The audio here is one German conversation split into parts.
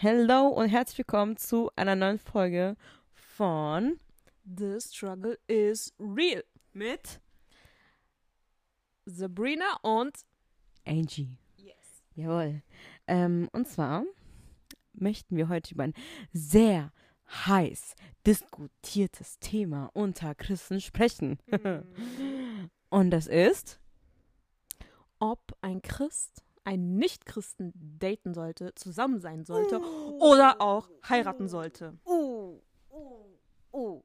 Hello und herzlich willkommen zu einer neuen Folge von The Struggle is Real mit Sabrina und Angie. Yes. Jawohl. Ähm, und zwar möchten wir heute über ein sehr heiß diskutiertes Thema unter Christen sprechen. und das ist Ob ein Christ einen Nicht-Christen daten sollte, zusammen sein sollte oder auch heiraten sollte. Oh, oh, oh.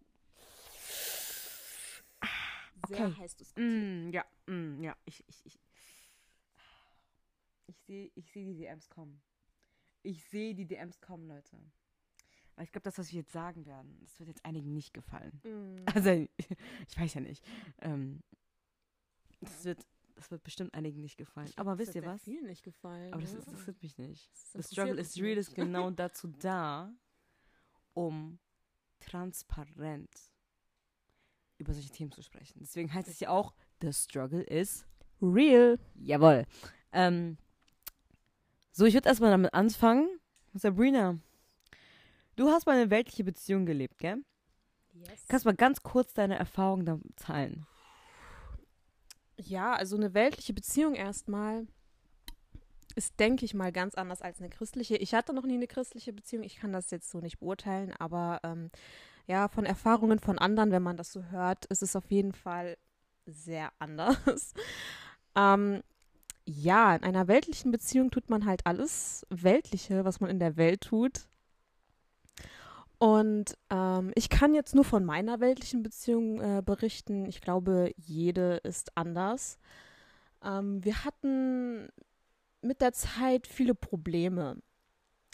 Sehr Okay. heiß diskutiert. Mm, ja, mm, ja, ich, ich, ich. Ich sehe ich seh die DMs kommen. Ich sehe die DMs kommen, Leute. Aber ich glaube, das, was wir jetzt sagen werden, das wird jetzt einigen nicht gefallen. Mm. Also, ich weiß ja nicht. Ähm, das, wird, das wird bestimmt einigen nicht gefallen. Aber Das wisst ihr was? vielen nicht gefallen. Aber das ist- interessiert mich nicht. Das The Struggle is Real ist genau dazu da, um transparent über solche Themen zu sprechen. Deswegen heißt es ja auch, The Struggle is Real. Jawohl. Ähm, so, ich würde erstmal damit anfangen. Sabrina, du hast mal eine weltliche Beziehung gelebt, gell? Yes. Kannst mal ganz kurz deine Erfahrungen da teilen. Ja, also eine weltliche Beziehung erstmal ist, denke ich mal, ganz anders als eine christliche. Ich hatte noch nie eine christliche Beziehung, ich kann das jetzt so nicht beurteilen, aber ähm, ja, von Erfahrungen von anderen, wenn man das so hört, ist es auf jeden Fall sehr anders. ähm, ja, in einer weltlichen Beziehung tut man halt alles Weltliche, was man in der Welt tut. Und ähm, ich kann jetzt nur von meiner weltlichen Beziehung äh, berichten. Ich glaube, jede ist anders. Ähm, wir hatten mit der Zeit viele Probleme.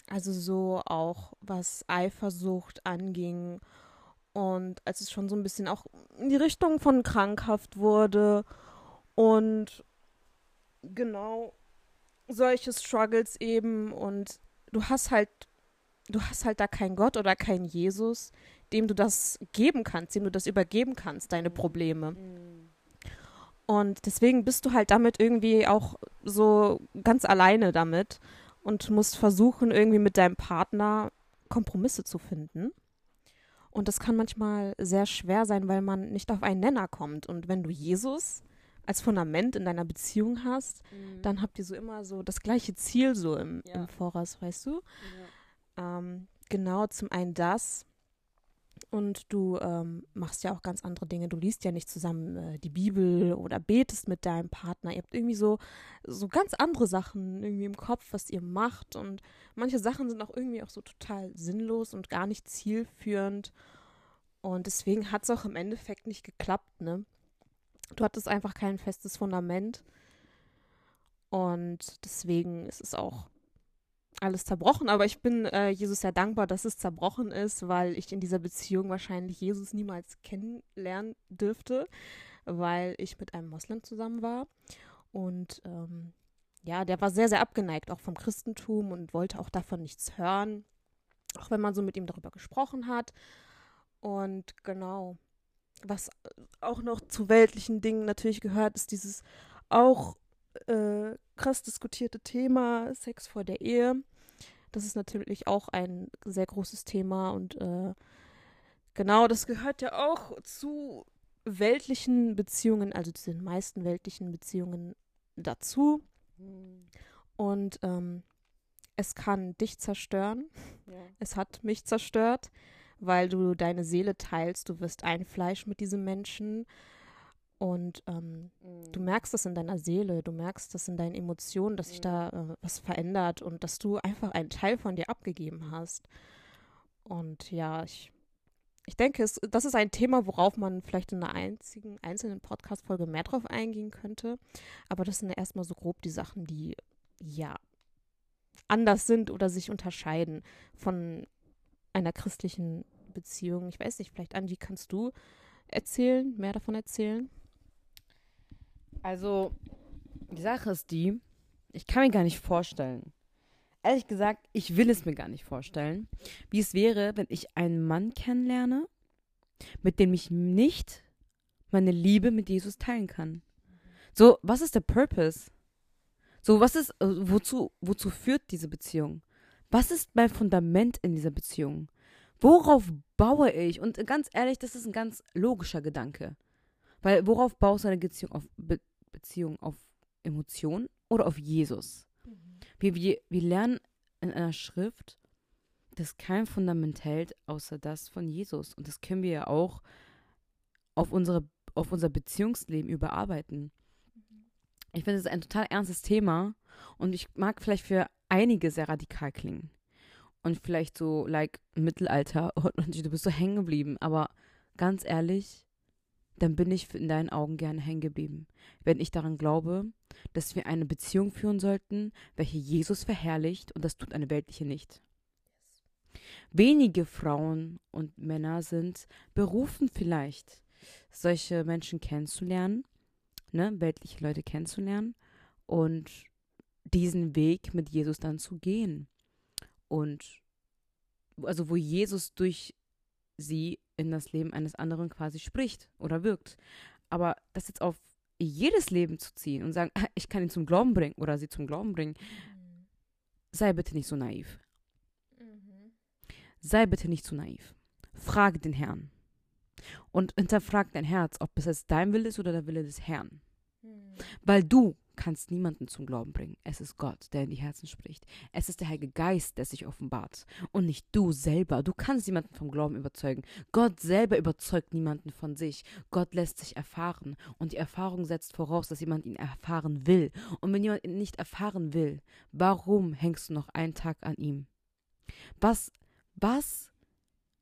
Also so auch was Eifersucht anging. Und als es schon so ein bisschen auch in die Richtung von krankhaft wurde. Und genau solche Struggles eben. Und du hast halt du hast halt da keinen Gott oder keinen Jesus, dem du das geben kannst, dem du das übergeben kannst, deine Probleme. Und deswegen bist du halt damit irgendwie auch so ganz alleine damit und musst versuchen, irgendwie mit deinem Partner Kompromisse zu finden. Und das kann manchmal sehr schwer sein, weil man nicht auf einen Nenner kommt. Und wenn du Jesus als Fundament in deiner Beziehung hast, dann habt ihr so immer so das gleiche Ziel so im, Ja. im Voraus, weißt du? Ähm, genau, zum einen das. Und du ähm, machst ja auch ganz andere Dinge. Du liest ja nicht zusammen äh, die Bibel oder betest mit deinem Partner. Ihr habt irgendwie so, so ganz andere Sachen irgendwie im Kopf, was ihr macht. Und manche Sachen sind auch irgendwie auch so total sinnlos und gar nicht zielführend. Und deswegen hat es auch im Endeffekt nicht geklappt, ne? Du hattest einfach kein festes Fundament. Und deswegen ist es auch alles zerbrochen, aber ich bin äh, Jesus sehr dankbar, dass es zerbrochen ist, weil ich in dieser Beziehung wahrscheinlich Jesus niemals kennenlernen dürfte, weil ich mit einem Moslem zusammen war. Und ähm, ja, der war sehr, sehr abgeneigt, auch vom Christentum und wollte auch davon nichts hören, auch wenn man so mit ihm darüber gesprochen hat. Und genau, was auch noch zu weltlichen Dingen natürlich gehört, ist dieses auch äh, krass diskutierte Thema Sex vor der Ehe. Das ist natürlich auch ein sehr großes Thema und äh, genau, das gehört ja auch zu weltlichen Beziehungen, also zu den meisten weltlichen Beziehungen dazu. Und ähm, es kann dich zerstören. Es hat mich zerstört, weil du deine Seele teilst. Du wirst ein Fleisch mit diesem Menschen. Und ähm, du merkst das in deiner Seele, du merkst das in deinen Emotionen, dass sich da äh, was verändert und dass du einfach einen Teil von dir abgegeben hast. Und ja, ich, ich denke, es, das ist ein Thema, worauf man vielleicht in einer einzigen, einzelnen Podcast-Folge mehr drauf eingehen könnte. Aber das sind ja erstmal so grob die Sachen, die ja anders sind oder sich unterscheiden von einer christlichen Beziehung. Ich weiß nicht, vielleicht Angie, kannst du erzählen, mehr davon erzählen? Also, die Sache ist die, ich kann mir gar nicht vorstellen. Ehrlich gesagt, ich will es mir gar nicht vorstellen, wie es wäre, wenn ich einen Mann kennenlerne, mit dem ich nicht meine Liebe mit Jesus teilen kann. So, was ist der Purpose? So, was ist, äh, wozu, wozu führt diese Beziehung? Was ist mein Fundament in dieser Beziehung? Worauf baue ich? Und ganz ehrlich, das ist ein ganz logischer Gedanke. Weil worauf baust du eine Beziehung auf, Be Beziehung auf Emotionen oder auf Jesus? Wir, wir, wir lernen in einer Schrift, dass kein Fundament hält, außer das von Jesus. Und das können wir ja auch auf, unsere, auf unser Beziehungsleben überarbeiten. Ich finde, es ist ein total ernstes Thema und ich mag vielleicht für einige sehr radikal klingen. Und vielleicht so, like, Mittelalter und du bist so hängen geblieben. Aber ganz ehrlich, dann bin ich in deinen Augen gerne hängen geblieben. Wenn ich daran glaube, dass wir eine Beziehung führen sollten, welche Jesus verherrlicht und das tut eine weltliche nicht. Wenige Frauen und Männer sind berufen vielleicht, solche Menschen kennenzulernen, ne, weltliche Leute kennenzulernen und diesen Weg mit Jesus dann zu gehen. Und also wo Jesus durch sie in das Leben eines anderen quasi spricht oder wirkt. Aber das jetzt auf jedes Leben zu ziehen und sagen, ich kann ihn zum Glauben bringen oder sie zum Glauben bringen, mhm. sei bitte nicht so naiv. Mhm. Sei bitte nicht so naiv. Frage den Herrn. Und hinterfrag dein Herz, ob es jetzt dein Wille ist oder der Wille des Herrn. Mhm. Weil du kannst niemanden zum Glauben bringen. Es ist Gott, der in die Herzen spricht. Es ist der Heilige Geist, der sich offenbart. Und nicht du selber. Du kannst niemanden vom Glauben überzeugen. Gott selber überzeugt niemanden von sich. Gott lässt sich erfahren. Und die Erfahrung setzt voraus, dass jemand ihn erfahren will. Und wenn jemand ihn nicht erfahren will, warum hängst du noch einen Tag an ihm? Was, was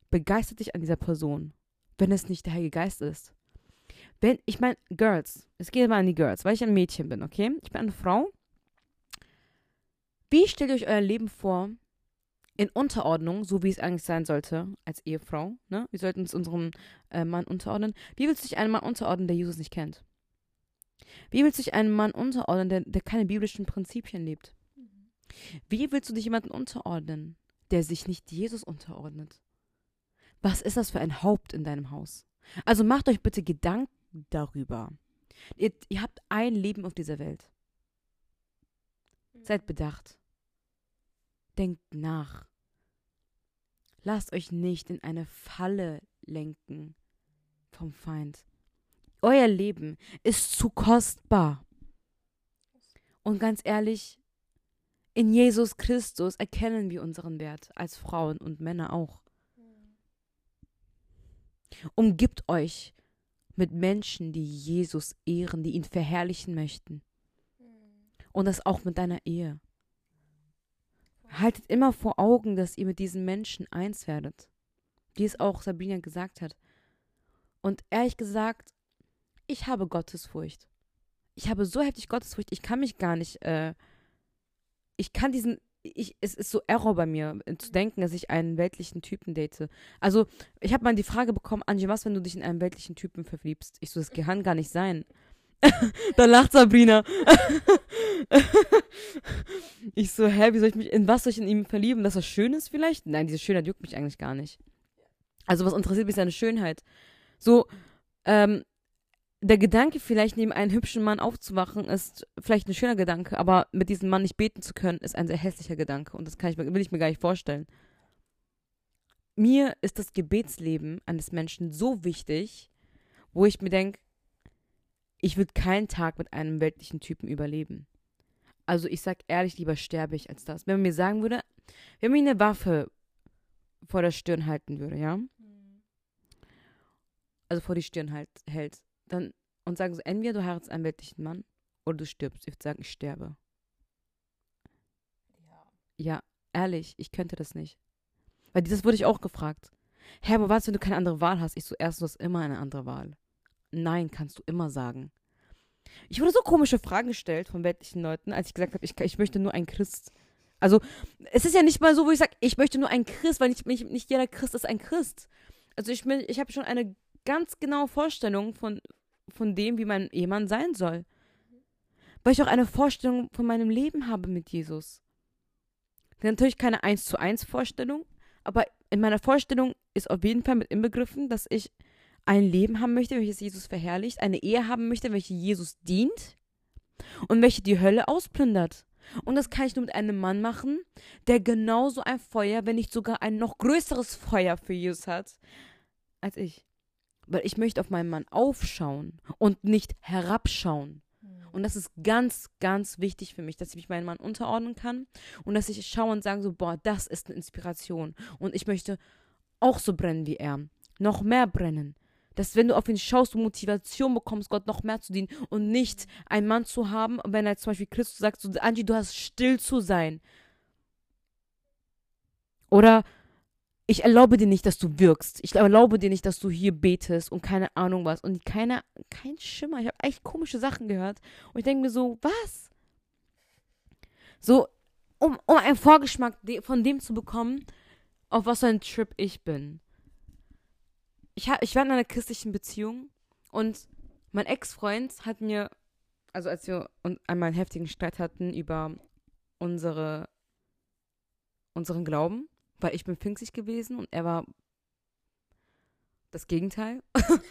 begeistert dich an dieser Person, wenn es nicht der Heilige Geist ist? Wenn, ich meine, Girls, es geht mal an die Girls, weil ich ein Mädchen bin, okay? Ich bin eine Frau. Wie stellt ihr euch euer Leben vor in Unterordnung, so wie es eigentlich sein sollte, als Ehefrau? Ne? Wir sollten uns unserem äh, Mann unterordnen. Wie willst du dich einem Mann unterordnen, der Jesus nicht kennt? Wie willst du dich einem Mann unterordnen, der, der keine biblischen Prinzipien lebt? Wie willst du dich jemanden unterordnen, der sich nicht Jesus unterordnet? Was ist das für ein Haupt in deinem Haus? Also macht euch bitte Gedanken darüber. Ihr, ihr habt ein Leben auf dieser Welt. Seid bedacht. Denkt nach. Lasst euch nicht in eine Falle lenken vom Feind. Euer Leben ist zu kostbar. Und ganz ehrlich, in Jesus Christus erkennen wir unseren Wert als Frauen und Männer auch. Umgibt euch mit Menschen, die Jesus ehren, die ihn verherrlichen möchten. Und das auch mit deiner Ehe. Haltet immer vor Augen, dass ihr mit diesen Menschen eins werdet. Wie es auch Sabrina gesagt hat. Und ehrlich gesagt, ich habe Gottesfurcht. Ich habe so heftig Gottesfurcht, ich kann mich gar nicht, äh, ich kann diesen ich, es ist so Error bei mir, äh, zu denken, dass ich einen weltlichen Typen date. Also, ich habe mal die Frage bekommen, Angie, was, wenn du dich in einen weltlichen Typen verliebst? Ich so, das kann gar nicht sein. da lacht Sabrina. ich so, hä, wie soll ich mich, in was soll ich in ihm verlieben? Dass er schön ist vielleicht? Nein, diese Schönheit juckt mich eigentlich gar nicht. Also, was interessiert mich seine Schönheit? So, ähm, der Gedanke, vielleicht neben einem hübschen Mann aufzuwachen, ist vielleicht ein schöner Gedanke, aber mit diesem Mann nicht beten zu können, ist ein sehr hässlicher Gedanke und das kann ich, will ich mir gar nicht vorstellen. Mir ist das Gebetsleben eines Menschen so wichtig, wo ich mir denke, ich würde keinen Tag mit einem weltlichen Typen überleben. Also ich sag ehrlich, lieber sterbe ich als das. Wenn man mir sagen würde, wenn mir eine Waffe vor der Stirn halten würde, ja? Mhm. Also vor die Stirn halt, hält, dann und sagen so, entweder du heiratest einen weltlichen Mann oder du stirbst. Ich würde sagen, ich sterbe. Ja. Ja, ehrlich, ich könnte das nicht. Weil das wurde ich auch gefragt. Hä, aber was, wenn du keine andere Wahl hast? Ich so, erstens, du hast immer eine andere Wahl. Nein, kannst du immer sagen. Ich wurde so komische Fragen gestellt von weltlichen Leuten, als ich gesagt habe, ich, ich möchte nur ein Christ. Also, es ist ja nicht mal so, wo ich sage, ich möchte nur ein Christ, weil nicht, nicht, nicht jeder Christ ist ein Christ. Also, ich, ich habe schon eine ganz genaue Vorstellung von, von dem, wie mein Ehemann sein soll. Weil ich auch eine Vorstellung von meinem Leben habe mit Jesus. Natürlich keine eins zu eins Vorstellung, aber in meiner Vorstellung ist auf jeden Fall mit inbegriffen, dass ich ein Leben haben möchte, welches Jesus verherrlicht, eine Ehe haben möchte, welche Jesus dient und welche die Hölle ausplündert. Und das kann ich nur mit einem Mann machen, der genauso ein Feuer, wenn nicht sogar ein noch größeres Feuer für Jesus hat, als ich. Weil ich möchte auf meinen Mann aufschauen und nicht herabschauen. Und das ist ganz, ganz wichtig für mich, dass ich mich meinem Mann unterordnen kann und dass ich schaue und sage so, boah, das ist eine Inspiration. Und ich möchte auch so brennen wie er. Noch mehr brennen. Dass wenn du auf ihn schaust, du Motivation bekommst, Gott noch mehr zu dienen und nicht einen Mann zu haben, wenn er zum Beispiel Christus sagt, so, Angie, du hast still zu sein. Oder ich erlaube dir nicht, dass du wirkst. Ich erlaube dir nicht, dass du hier betest und keine Ahnung was. Und keine, kein Schimmer. Ich habe echt komische Sachen gehört. Und ich denke mir so, was? So, um, um einen Vorgeschmack von dem zu bekommen, auf was für ein Trip ich bin. Ich, ich war in einer christlichen Beziehung und mein Ex-Freund hat mir, also als wir einmal einen heftigen Streit hatten über unsere, unseren Glauben, weil ich bin pfingstlich gewesen und er war das Gegenteil.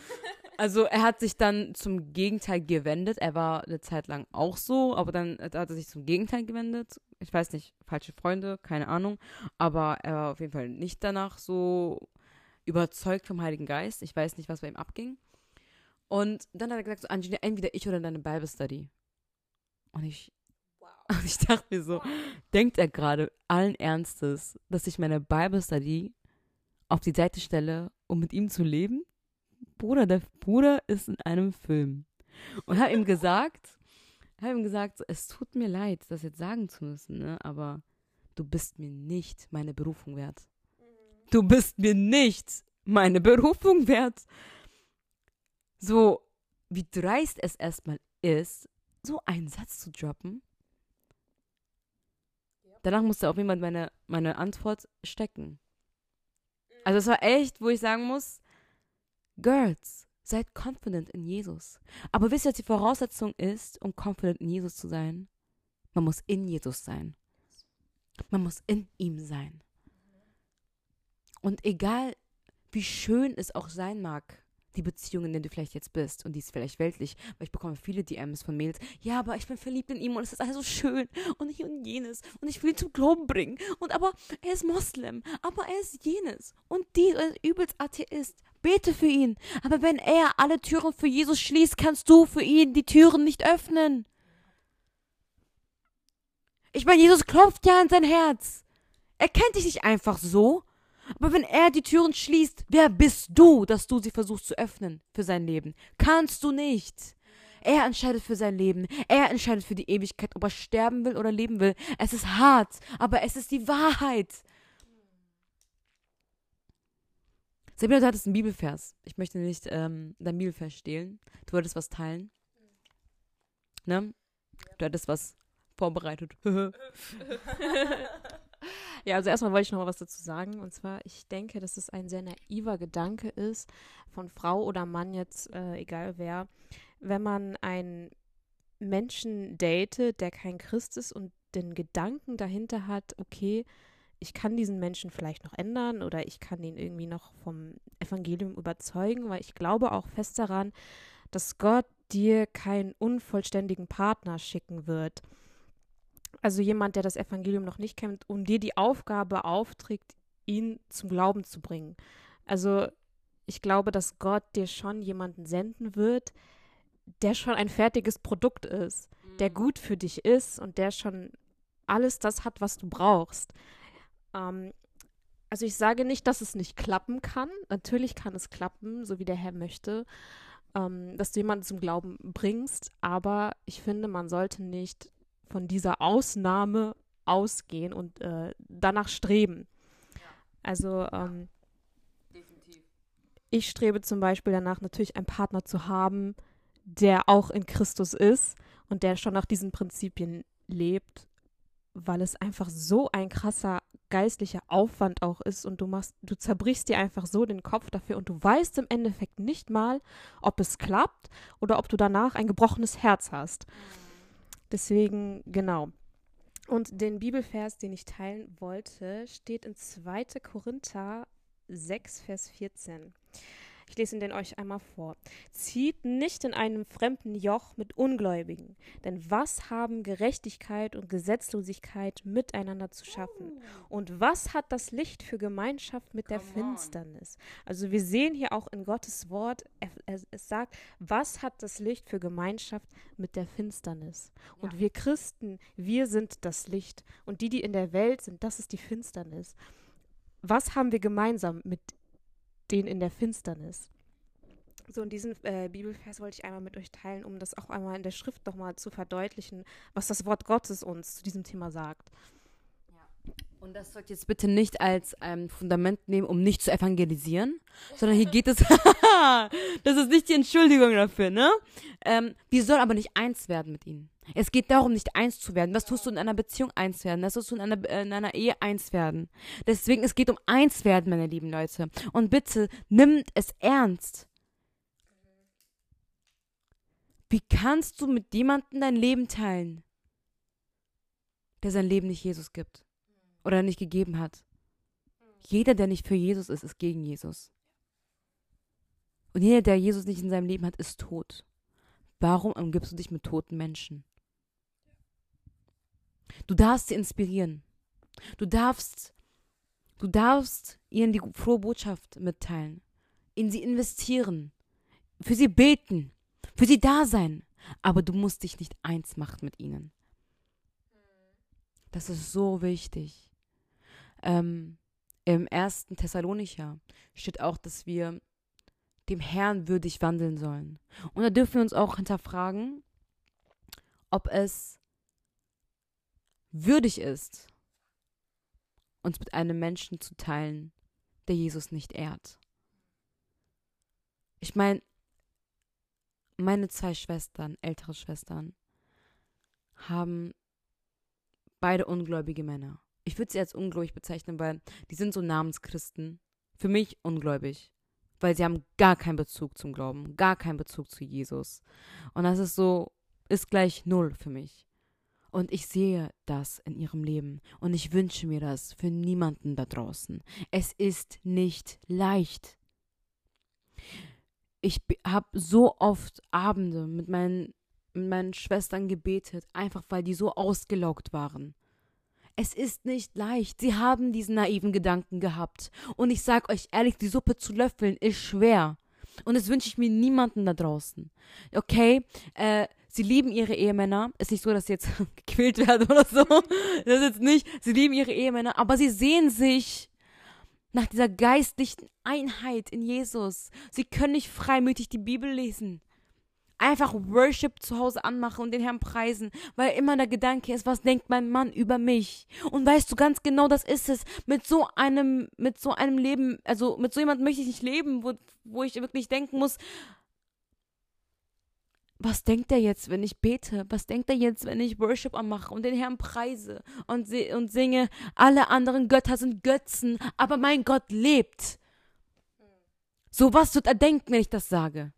also er hat sich dann zum Gegenteil gewendet. Er war eine Zeit lang auch so, aber dann hat er sich zum Gegenteil gewendet. Ich weiß nicht, falsche Freunde, keine Ahnung. Aber er war auf jeden Fall nicht danach so überzeugt vom Heiligen Geist. Ich weiß nicht, was bei ihm abging. Und dann hat er gesagt, so Angelina, entweder ich oder deine Bible Study. Und ich und ich dachte mir so, denkt er gerade allen Ernstes, dass ich meine Bible Study auf die Seite stelle, um mit ihm zu leben? Bruder, der Bruder ist in einem Film. Und habe ihm gesagt, habe ihm gesagt, es tut mir leid, das jetzt sagen zu müssen, ne? aber du bist mir nicht meine Berufung wert. Du bist mir nicht meine Berufung wert. So, wie dreist es erstmal ist, so einen Satz zu droppen danach musste auf jemand meine, meine Antwort stecken. Also es war echt, wo ich sagen muss, Girls, seid confident in Jesus. Aber wisst ihr, was die Voraussetzung ist, um confident in Jesus zu sein? Man muss in Jesus sein. Man muss in ihm sein. Und egal, wie schön es auch sein mag, die Beziehung, in der du vielleicht jetzt bist. Und die ist vielleicht weltlich, weil ich bekomme viele DMs von Mails. Ja, aber ich bin verliebt in ihn und es ist alles so schön und hier und jenes. Und ich will ihn zum Glauben bringen. Und aber er ist Moslem, aber er ist jenes. Und die ist übelst Atheist. Bete für ihn. Aber wenn er alle Türen für Jesus schließt, kannst du für ihn die Türen nicht öffnen. Ich meine, Jesus klopft ja an sein Herz. Er kennt dich nicht einfach so. Aber wenn er die Türen schließt, wer bist du, dass du sie versuchst zu öffnen für sein Leben? Kannst du nicht. Er entscheidet für sein Leben. Er entscheidet für die Ewigkeit, ob er sterben will oder leben will. Es ist hart, aber es ist die Wahrheit. Sabina, du hattest einen Bibelvers. Ich möchte nicht ähm, dein Bibelvers stehlen. Du wolltest was teilen. Ne? Du hattest was vorbereitet. Ja, also erstmal wollte ich noch mal was dazu sagen. Und zwar, ich denke, dass es ein sehr naiver Gedanke ist, von Frau oder Mann jetzt, äh, egal wer, wenn man einen Menschen datet, der kein Christ ist und den Gedanken dahinter hat, okay, ich kann diesen Menschen vielleicht noch ändern oder ich kann ihn irgendwie noch vom Evangelium überzeugen, weil ich glaube auch fest daran, dass Gott dir keinen unvollständigen Partner schicken wird also jemand, der das Evangelium noch nicht kennt, um dir die Aufgabe aufträgt, ihn zum Glauben zu bringen. Also ich glaube, dass Gott dir schon jemanden senden wird, der schon ein fertiges Produkt ist, mhm. der gut für dich ist und der schon alles das hat, was du brauchst. Ähm, also ich sage nicht, dass es nicht klappen kann. Natürlich kann es klappen, so wie der Herr möchte, ähm, dass du jemanden zum Glauben bringst. Aber ich finde, man sollte nicht von dieser Ausnahme ausgehen und äh, danach streben. Ja. Also ähm, ich strebe zum Beispiel danach natürlich einen Partner zu haben, der auch in Christus ist und der schon nach diesen Prinzipien lebt, weil es einfach so ein krasser geistlicher Aufwand auch ist und du machst, du zerbrichst dir einfach so den Kopf dafür und du weißt im Endeffekt nicht mal, ob es klappt oder ob du danach ein gebrochenes Herz hast. Mhm. Deswegen, genau. Und den Bibelvers, den ich teilen wollte, steht in 2. Korinther 6, Vers 14. Ich lese ihn den euch einmal vor. Zieht nicht in einem fremden Joch mit Ungläubigen, denn was haben Gerechtigkeit und Gesetzlosigkeit miteinander zu schaffen? Und was hat das Licht für Gemeinschaft mit der Finsternis? Also wir sehen hier auch in Gottes Wort, es sagt, was hat das Licht für Gemeinschaft mit der Finsternis? Und ja. wir Christen, wir sind das Licht. Und die, die in der Welt sind, das ist die Finsternis. Was haben wir gemeinsam mit denen in der Finsternis? So, und diesen äh, Bibelvers wollte ich einmal mit euch teilen, um das auch einmal in der Schrift nochmal zu verdeutlichen, was das Wort Gottes uns zu diesem Thema sagt. Und das sollt ihr jetzt bitte nicht als ähm, Fundament nehmen, um nicht zu evangelisieren, sondern hier geht es, das ist nicht die Entschuldigung dafür, ne? Ähm, wir sollen aber nicht eins werden mit ihnen. Es geht darum, nicht eins zu werden. Was tust du in einer Beziehung eins werden? Was tust du in einer, in einer Ehe eins werden? Deswegen, es geht um eins werden, meine lieben Leute. Und bitte, nimmt es ernst. Wie kannst du mit jemandem dein Leben teilen, der sein Leben nicht Jesus gibt? oder nicht gegeben hat. Jeder, der nicht für Jesus ist, ist gegen Jesus. Und jeder, der Jesus nicht in seinem Leben hat, ist tot. Warum umgibst du dich mit toten Menschen? Du darfst sie inspirieren. Du darfst, du darfst ihnen die frohe Botschaft mitteilen, in sie investieren, für sie beten, für sie da sein. Aber du musst dich nicht eins machen mit ihnen. Das ist so wichtig. Ähm, Im ersten Thessalonicher steht auch, dass wir dem Herrn würdig wandeln sollen. Und da dürfen wir uns auch hinterfragen, ob es würdig ist, uns mit einem Menschen zu teilen, der Jesus nicht ehrt. Ich meine, meine zwei Schwestern, ältere Schwestern, haben beide ungläubige Männer ich würde sie als ungläubig bezeichnen, weil die sind so Namenschristen. Für mich ungläubig. Weil sie haben gar keinen Bezug zum Glauben, gar keinen Bezug zu Jesus. Und das ist so, ist gleich null für mich. Und ich sehe das in ihrem Leben. Und ich wünsche mir das für niemanden da draußen. Es ist nicht leicht. Ich habe so oft Abende mit meinen, mit meinen Schwestern gebetet, einfach weil die so ausgelaugt waren. Es ist nicht leicht. Sie haben diesen naiven Gedanken gehabt. Und ich sag euch ehrlich, die Suppe zu löffeln ist schwer. Und das wünsche ich mir niemanden da draußen. Okay? Äh, sie lieben ihre Ehemänner. Ist nicht so, dass sie jetzt gequält werden oder so. Das ist jetzt nicht. Sie lieben ihre Ehemänner. Aber sie sehen sich nach dieser geistlichen Einheit in Jesus. Sie können nicht freimütig die Bibel lesen einfach Worship zu Hause anmachen und den Herrn preisen, weil immer der Gedanke ist, was denkt mein Mann über mich? Und weißt du ganz genau, das ist es. Mit so einem, mit so einem Leben, also mit so jemandem möchte ich nicht leben, wo, wo ich wirklich denken muss, was denkt er jetzt, wenn ich bete? Was denkt er jetzt, wenn ich Worship anmache und den Herrn preise und, und singe, alle anderen Götter sind Götzen, aber mein Gott lebt? So was wird er denken, wenn ich das sage?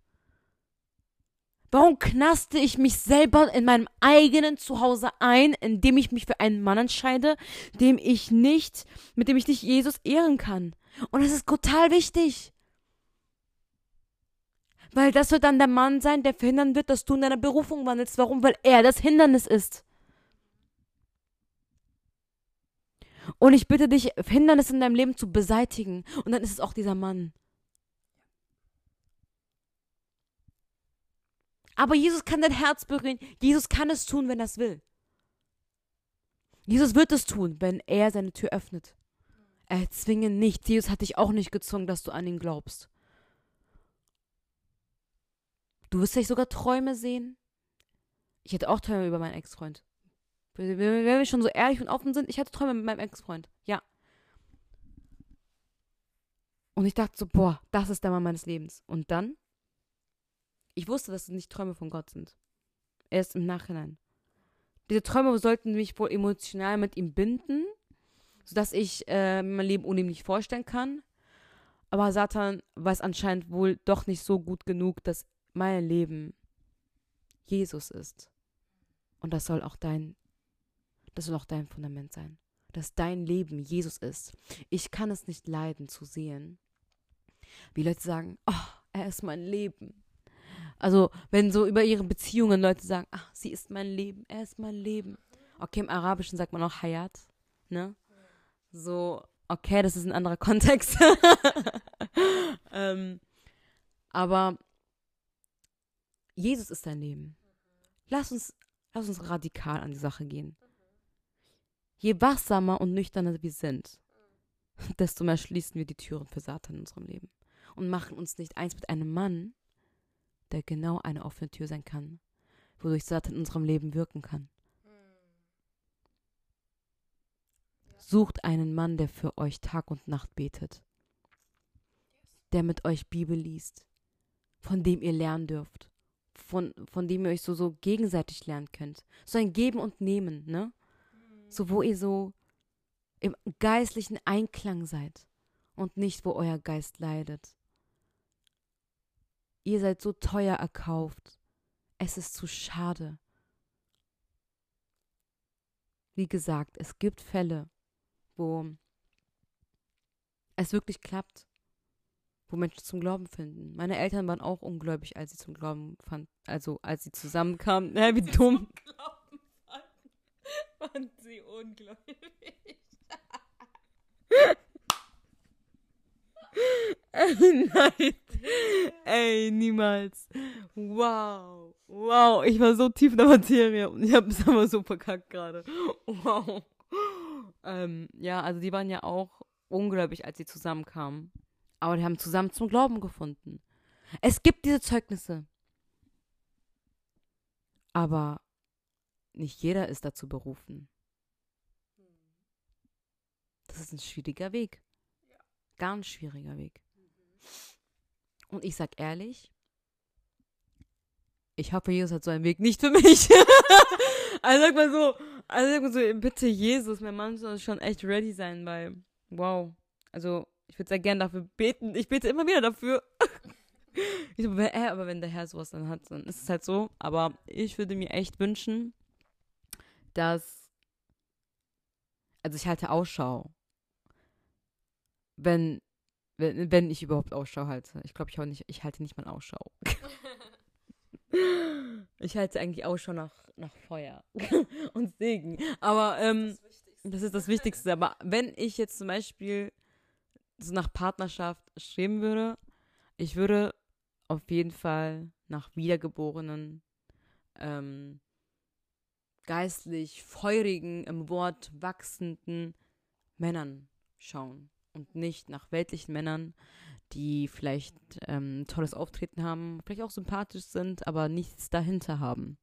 Warum knaste ich mich selber in meinem eigenen Zuhause ein, indem ich mich für einen Mann entscheide, dem ich nicht, mit dem ich nicht Jesus ehren kann? Und das ist total wichtig. Weil das wird dann der Mann sein, der verhindern wird, dass du in deiner Berufung wandelst. Warum? Weil er das Hindernis ist. Und ich bitte dich, Hindernisse in deinem Leben zu beseitigen. Und dann ist es auch dieser Mann. Aber Jesus kann dein Herz berühren. Jesus kann es tun, wenn er es will. Jesus wird es tun, wenn er seine Tür öffnet. Er zwinge nicht. Jesus hat dich auch nicht gezwungen, dass du an ihn glaubst. Du wirst vielleicht sogar Träume sehen. Ich hatte auch Träume über meinen Ex-Freund. Wenn wir schon so ehrlich und offen sind, ich hatte Träume mit meinem Ex-Freund. Ja. Und ich dachte so, boah, das ist der Mann meines Lebens. Und dann ich wusste, dass es nicht Träume von Gott sind. Erst im Nachhinein. Diese Träume sollten mich wohl emotional mit ihm binden, sodass ich äh, mein Leben ohne ihn nicht vorstellen kann. Aber Satan weiß anscheinend wohl doch nicht so gut genug, dass mein Leben Jesus ist. Und das soll auch dein, das soll auch dein Fundament sein. Dass dein Leben Jesus ist. Ich kann es nicht leiden zu sehen, wie Leute sagen, oh, er ist mein Leben. Also, wenn so über ihre Beziehungen Leute sagen, ach, sie ist mein Leben, er ist mein Leben. Okay, im Arabischen sagt man auch Hayat, ne? So, okay, das ist ein anderer Kontext. ähm, aber Jesus ist dein Leben. Lass uns, lass uns radikal an die Sache gehen. Je wachsamer und nüchterner wir sind, desto mehr schließen wir die Türen für Satan in unserem Leben und machen uns nicht eins mit einem Mann, der genau eine offene Tür sein kann, wodurch Satan in unserem Leben wirken kann. Sucht einen Mann, der für euch Tag und Nacht betet, der mit euch Bibel liest, von dem ihr lernen dürft, von, von dem ihr euch so, so gegenseitig lernen könnt. So ein Geben und Nehmen, ne? So, wo ihr so im geistlichen Einklang seid und nicht, wo euer Geist leidet. Ihr seid so teuer erkauft. Es ist zu schade. Wie gesagt, es gibt Fälle, wo es wirklich klappt, wo Menschen zum Glauben finden. Meine Eltern waren auch ungläubig, als sie zum Glauben fanden, also als sie zusammenkamen. Hä, wie dumm. Glauben fanden, fanden sie ungläubig. Nein. Ey, niemals. Wow. Wow, ich war so tief in der Materie und ich habe es aber so verkackt gerade. Wow. Ähm, ja, also die waren ja auch ungläubig, als sie zusammenkamen. Aber die haben zusammen zum Glauben gefunden. Es gibt diese Zeugnisse. Aber nicht jeder ist dazu berufen. Das ist ein schwieriger Weg. Ganz schwieriger Weg. Und ich sag ehrlich, ich hoffe, Jesus hat so einen Weg nicht für mich. also sag mal so, also sag mal so, bitte Jesus, mein Mann soll schon echt ready sein, weil, wow. Also, ich würde sehr gerne dafür beten. Ich bete immer wieder dafür. ich so, äh, aber wenn der Herr sowas dann hat, dann ist es halt so. Aber ich würde mir echt wünschen, dass, also ich halte Ausschau. Wenn wenn, wenn ich überhaupt Ausschau halte. Ich glaube, ich, nicht, ich halte nicht mal Ausschau. ich halte eigentlich Ausschau nach, nach Feuer und Segen. Aber ähm, das, ist das Wichtigste. Aber wenn ich jetzt zum Beispiel nach Partnerschaft streben würde, ich würde auf jeden Fall nach wiedergeborenen, ähm, geistlich feurigen, im Wort wachsenden Männern schauen und nicht nach weltlichen Männern, die vielleicht ähm, tolles Auftreten haben, vielleicht auch sympathisch sind, aber nichts dahinter haben.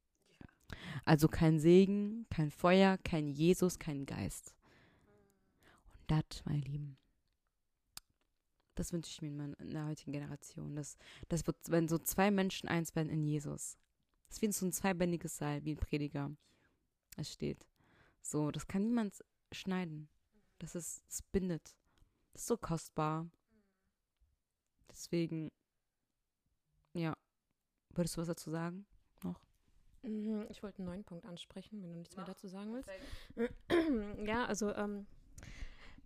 Also kein Segen, kein Feuer, kein Jesus, kein Geist. Und das, meine Lieben, das wünsche ich mir in, meiner, in der heutigen Generation. Das, das wird, wenn so zwei Menschen eins werden in Jesus. Das ist wie so ein zweibändiges Seil, wie ein Prediger. Es steht. So, das kann niemand schneiden. Das ist, es bindet. Das ist so kostbar. Deswegen, ja. Würdest du was dazu sagen? Noch? Mhm, ich wollte einen neuen Punkt ansprechen, wenn du nichts mehr dazu sagen willst. Ja, also ähm,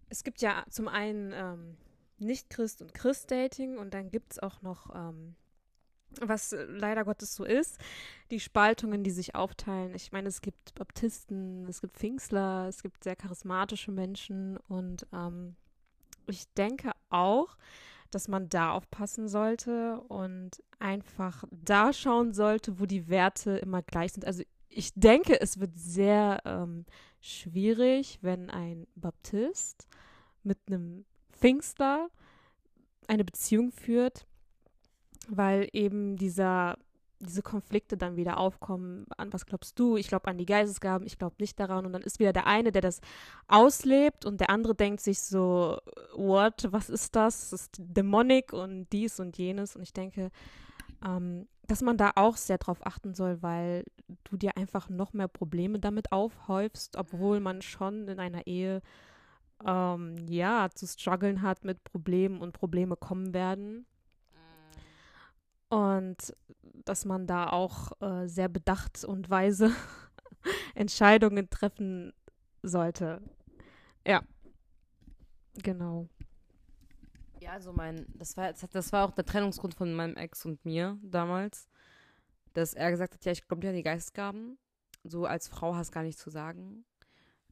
es gibt ja zum einen ähm, Nicht-Christ- und Christ-Dating und dann gibt es auch noch, ähm, was leider Gottes so ist, die Spaltungen, die sich aufteilen. Ich meine, es gibt Baptisten, es gibt Pfingstler, es gibt sehr charismatische Menschen und ähm, ich denke auch, dass man da aufpassen sollte und einfach da schauen sollte, wo die Werte immer gleich sind. Also ich denke, es wird sehr ähm, schwierig, wenn ein Baptist mit einem Pfingstler eine Beziehung führt, weil eben dieser diese Konflikte dann wieder aufkommen. An was glaubst du? Ich glaube an die Geistesgaben, ich glaube nicht daran. Und dann ist wieder der eine, der das auslebt und der andere denkt sich so, what, was ist das? Das ist dämonic und dies und jenes. Und ich denke, ähm, dass man da auch sehr drauf achten soll, weil du dir einfach noch mehr Probleme damit aufhäufst, obwohl man schon in einer Ehe ähm, ja zu strugglen hat mit Problemen und Probleme kommen werden. Und dass man da auch äh, sehr bedacht und weise Entscheidungen treffen sollte. Ja. Genau. Ja, also mein, das war, das war auch der Trennungsgrund von meinem Ex und mir damals, dass er gesagt hat, ja, ich glaube dir an die Geistesgaben. So als Frau hast gar nichts zu sagen.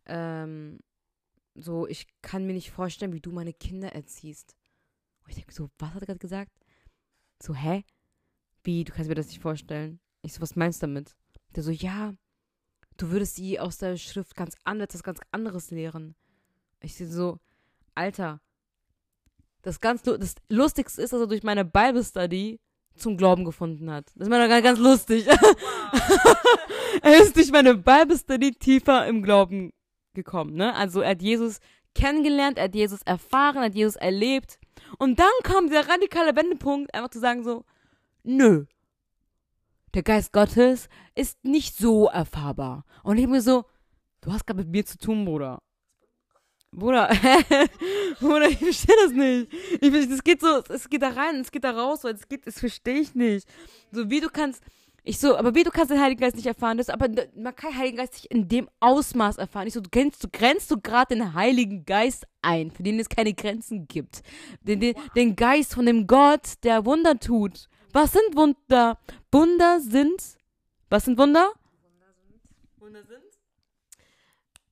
Ähm, so, ich kann mir nicht vorstellen, wie du meine Kinder erziehst. Und ich denke so, was hat er gerade gesagt? So, hä? Wie, du kannst mir das nicht vorstellen? Ich so, was meinst du damit? Der so, ja, du würdest sie aus der Schrift ganz anders, das ganz anderes lehren. Ich so, Alter, das ganz das Lustigste ist, dass er durch meine Bible Study zum Glauben gefunden hat. Das ist mir doch ganz lustig. er ist durch meine Bible Study tiefer im Glauben gekommen, ne? Also er hat Jesus kennengelernt, er hat Jesus erfahren, er hat Jesus erlebt. Und dann kam der radikale Wendepunkt, einfach zu sagen so, nö, der Geist Gottes ist nicht so erfahrbar. Und ich mir so, du hast gerade mit mir zu tun, Bruder. Bruder, Bruder, ich verstehe das nicht. Ich, das geht so, es geht da rein, es geht da raus, so, es geht, das verstehe ich nicht. So wie du kannst, ich so, aber wie du kannst den Heiligen Geist nicht erfahren, das, aber man kann den Heiligen Geist nicht in dem Ausmaß erfahren. Ich so, du kennst, du grenzt du gerade den Heiligen Geist ein, für den es keine Grenzen gibt. Den, den, den Geist von dem Gott, der Wunder tut. Was sind Wunder? Wunder sind, was sind Wunder? Wunder sind, Wunder sind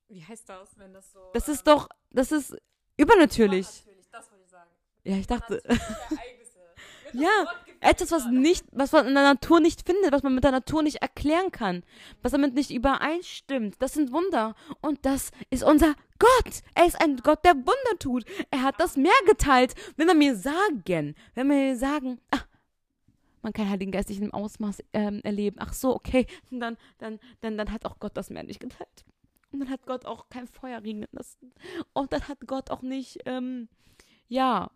wie heißt das, wenn das so. Das ist ähm, doch, das ist übernatürlich. Übernatürlich, das wollte ich sagen. Ja, ich dachte. ja, etwas, was nicht, was man in der Natur nicht findet, was man mit der Natur nicht erklären kann, was damit nicht übereinstimmt. Das sind Wunder. Und das ist unser Gott. Er ist ein Gott, der Wunder tut. Er hat das Meer geteilt. Wenn wir mir sagen, wenn wir mir sagen, ach, man kann Heiligen Geist nicht im Ausmaß ähm, erleben. Ach so, okay, dann, dann, dann, dann hat auch Gott das Meer nicht geteilt. Und dann hat Gott auch kein Feuer regnen lassen. Und dann hat Gott auch nicht, ähm, ja.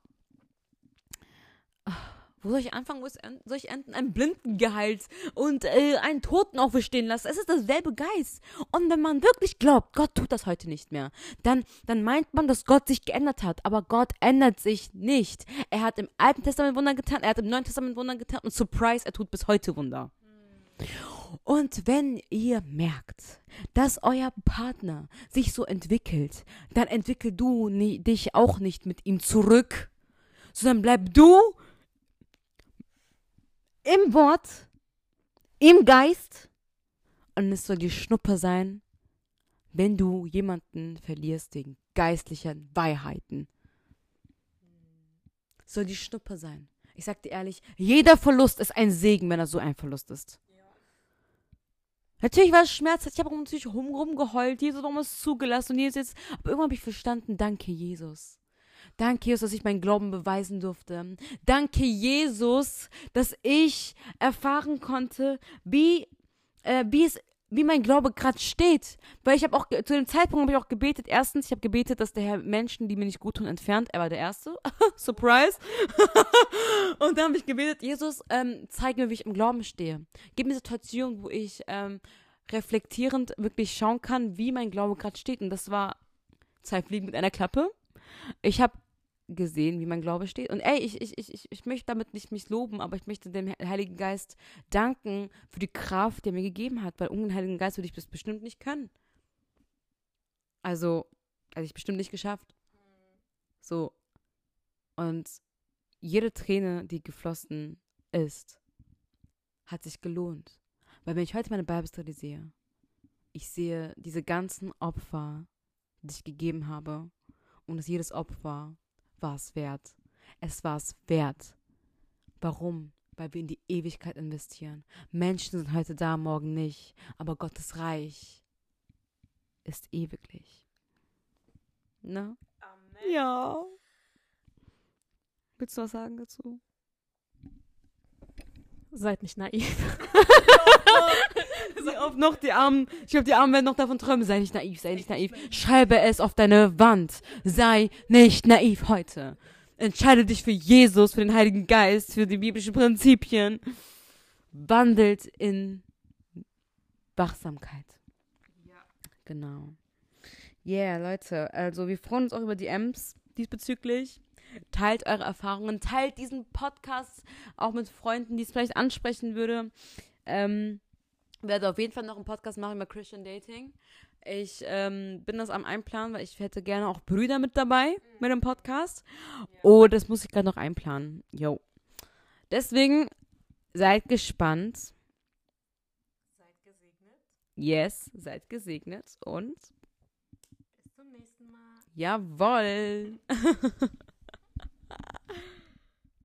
Wo soll ich anfangen? Wo soll ich enden? Einen Blinden geheilt und äh, einen Toten auferstehen lassen. Es ist dasselbe Geist. Und wenn man wirklich glaubt, Gott tut das heute nicht mehr, dann, dann meint man, dass Gott sich geändert hat. Aber Gott ändert sich nicht. Er hat im Alten Testament Wunder getan, er hat im Neuen Testament Wunder getan und Surprise, er tut bis heute Wunder. Und wenn ihr merkt, dass euer Partner sich so entwickelt, dann entwickel du nie, dich auch nicht mit ihm zurück, sondern bleib du im Wort, im Geist und es soll die Schnuppe sein, wenn du jemanden verlierst wegen geistlichen Weihheiten. Soll die Schnuppe sein. Ich sag dir ehrlich, jeder Verlust ist ein Segen, wenn er so ein Verlust ist. Natürlich war es schmerzhaft. Ich habe natürlich rum, rumgeheult. Jesus, warum es zugelassen? Und Jesus jetzt. Aber irgendwann habe ich verstanden, danke, Jesus. Danke, Jesus, dass ich meinen Glauben beweisen durfte. Danke, Jesus, dass ich erfahren konnte, wie, äh, wie es wie mein Glaube gerade steht. Weil ich habe auch, zu dem Zeitpunkt habe ich auch gebetet. Erstens, ich habe gebetet, dass der Herr Menschen, die mir nicht gut tun, entfernt. Er war der Erste. Surprise. und dann habe ich gebetet, Jesus, ähm, zeig mir, wie ich im Glauben stehe. Gib mir Situationen, wo ich ähm, reflektierend wirklich schauen kann, wie mein Glaube gerade steht. Und das war zwei Fliegen mit einer Klappe. Ich habe gesehen, wie mein Glaube steht. Und ey, ich, ich, ich, ich möchte damit nicht mich loben, aber ich möchte dem Heiligen Geist danken für die Kraft, die er mir gegeben hat, weil ohne den Heiligen Geist würde ich das bestimmt nicht können. Also, hätte ich bestimmt nicht geschafft. So. Und jede Träne, die geflossen ist, hat sich gelohnt. Weil wenn ich heute meine Bibelstudy sehe, ich sehe diese ganzen Opfer, die ich gegeben habe, und dass jedes Opfer war es wert. Es war es wert. Warum? Weil wir in die Ewigkeit investieren. Menschen sind heute da, morgen nicht. Aber Gottes Reich ist ewiglich. Ne? Amen. Ja. Willst du was sagen dazu? Seid nicht naiv. Auf noch die Armen. Ich glaube, die Armen werden noch davon träumen. Sei nicht naiv, sei nicht naiv. Schreibe es auf deine Wand. Sei nicht naiv heute. Entscheide dich für Jesus, für den Heiligen Geist, für die biblischen Prinzipien. Wandelt in Wachsamkeit. Ja. Genau. Yeah, Leute. Also, wir freuen uns auch über die M's diesbezüglich. Teilt eure Erfahrungen, teilt diesen Podcast auch mit Freunden, die es vielleicht ansprechen würde. Ähm, werde auf jeden Fall noch einen Podcast machen über Christian Dating. Ich ähm, bin das am Einplanen, weil ich hätte gerne auch Brüder mit dabei mit dem Podcast. Oh, das muss ich gerade noch einplanen. Jo. Deswegen seid gespannt. Seid gesegnet. Yes, seid gesegnet und Bis zum nächsten Mal. jawoll.